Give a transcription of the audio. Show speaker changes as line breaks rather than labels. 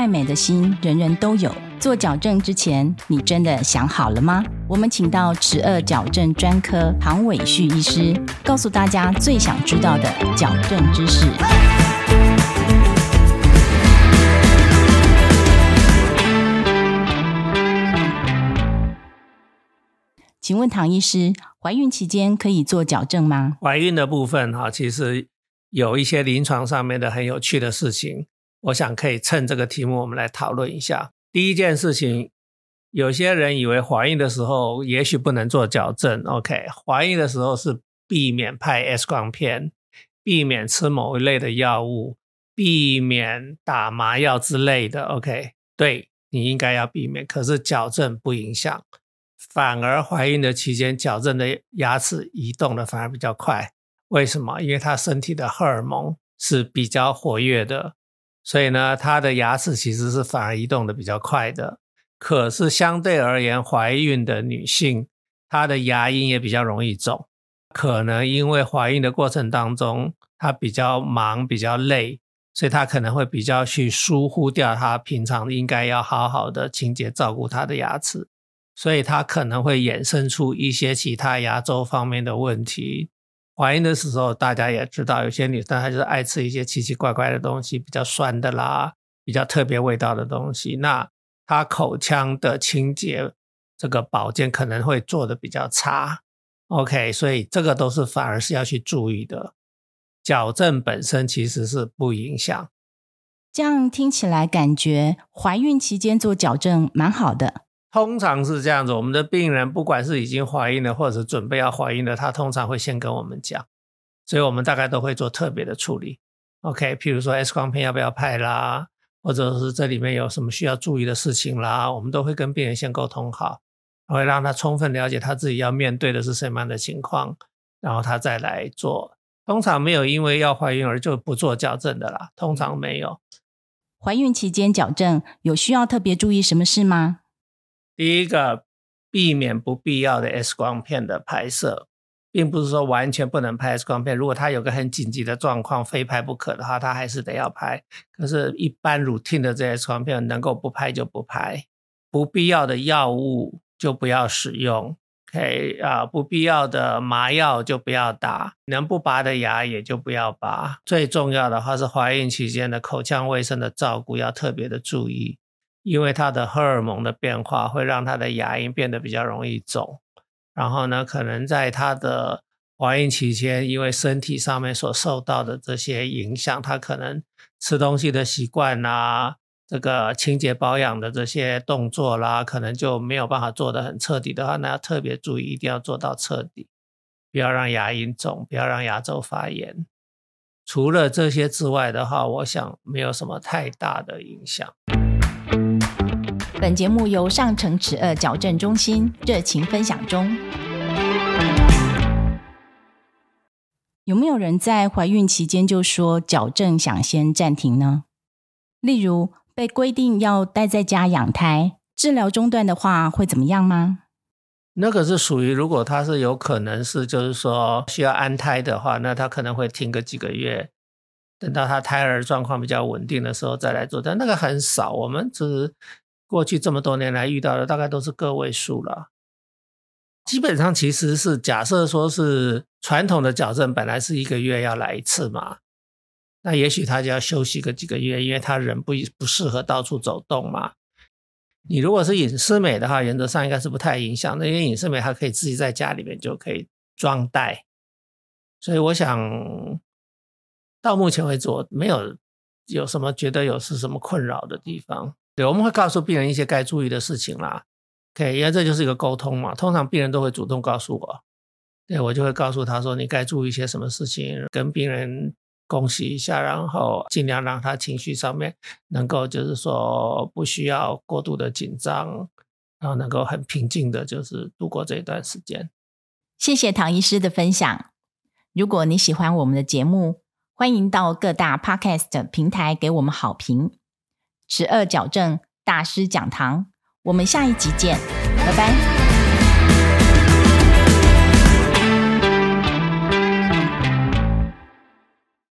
爱美的心，人人都有。做矫正之前，你真的想好了吗？我们请到齿颚矫正专科唐伟旭医师，告诉大家最想知道的矫正知识。请问唐医师，怀孕期间可以做矫正吗？
怀孕的部分哈，其实有一些临床上面的很有趣的事情，我想可以趁这个题目我们来讨论一下。第一件事情，有些人以为怀孕的时候也许不能做矫正。OK，怀孕的时候是避免拍 X 光片，避免吃某一类的药物，避免打麻药之类的。OK，对你应该要避免，可是矫正不影响，反而怀孕的期间矫正的牙齿移动的反而比较快。为什么？因为他身体的荷尔蒙是比较活跃的。所以呢，她的牙齿其实是反而移动的比较快的。可是相对而言，怀孕的女性，她的牙龈也比较容易肿。可能因为怀孕的过程当中，她比较忙、比较累，所以她可能会比较去疏忽掉她平常应该要好好的清洁照顾她的牙齿，所以她可能会衍生出一些其他牙周方面的问题。怀孕的时候，大家也知道，有些女生她就是爱吃一些奇奇怪怪的东西，比较酸的啦，比较特别味道的东西。那她口腔的清洁这个保健可能会做的比较差。OK，所以这个都是反而是要去注意的。矫正本身其实是不影响。
这样听起来，感觉怀孕期间做矫正蛮好的。
通常是这样子，我们的病人不管是已经怀孕了，或者是准备要怀孕的，他通常会先跟我们讲，所以我们大概都会做特别的处理。OK，譬如说 X 光片要不要拍啦，或者是这里面有什么需要注意的事情啦，我们都会跟病人先沟通好，会让他充分了解他自己要面对的是什么样的情况，然后他再来做。通常没有因为要怀孕而就不做矫正的啦，通常没有。
怀孕期间矫正有需要特别注意什么事吗？
第一个，避免不必要的 X 光片的拍摄，并不是说完全不能拍 X 光片。如果他有个很紧急的状况，非拍不可的话，他还是得要拍。可是，一般 routine 的这些 X 光片，能够不拍就不拍。不必要的药物就不要使用，OK 啊，不必要的麻药就不要打，能不拔的牙也就不要拔。最重要的话是怀孕期间的口腔卫生的照顾要特别的注意。因为他的荷尔蒙的变化会让他的牙龈变得比较容易肿，然后呢，可能在她的怀孕期间，因为身体上面所受到的这些影响，她可能吃东西的习惯啦，这个清洁保养的这些动作啦，可能就没有办法做得很彻底的话，那要特别注意，一定要做到彻底，不要让牙龈肿，不要让牙周发炎。除了这些之外的话，我想没有什么太大的影响。
本节目由上城齿颚矫正中心热情分享中。有没有人在怀孕期间就说矫正想先暂停呢？例如被规定要待在家养胎，治疗中断的话会怎么样吗？
那个是属于如果他是有可能是就是说需要安胎的话，那他可能会停个几个月，等到他胎儿状况比较稳定的时候再来做。但那个很少，我们只是。过去这么多年来遇到的大概都是个位数了，基本上其实是假设说是传统的矫正本来是一个月要来一次嘛，那也许他就要休息个几个月，因为他人不不适合到处走动嘛。你如果是隐适美的话，原则上应该是不太影响的，因为隐适美它可以自己在家里面就可以装袋，所以我想到目前为止我没有有什么觉得有是什么困扰的地方。对，我们会告诉病人一些该注意的事情啦。OK，因为这就是一个沟通嘛。通常病人都会主动告诉我，对我就会告诉他说你该注意一些什么事情，跟病人恭喜一下，然后尽量让他情绪上面能够就是说不需要过度的紧张，然后能够很平静的，就是度过这一段时间。
谢谢唐医师的分享。如果你喜欢我们的节目，欢迎到各大 Podcast 平台给我们好评。十二矫正大师讲堂，我们下一集见，拜拜。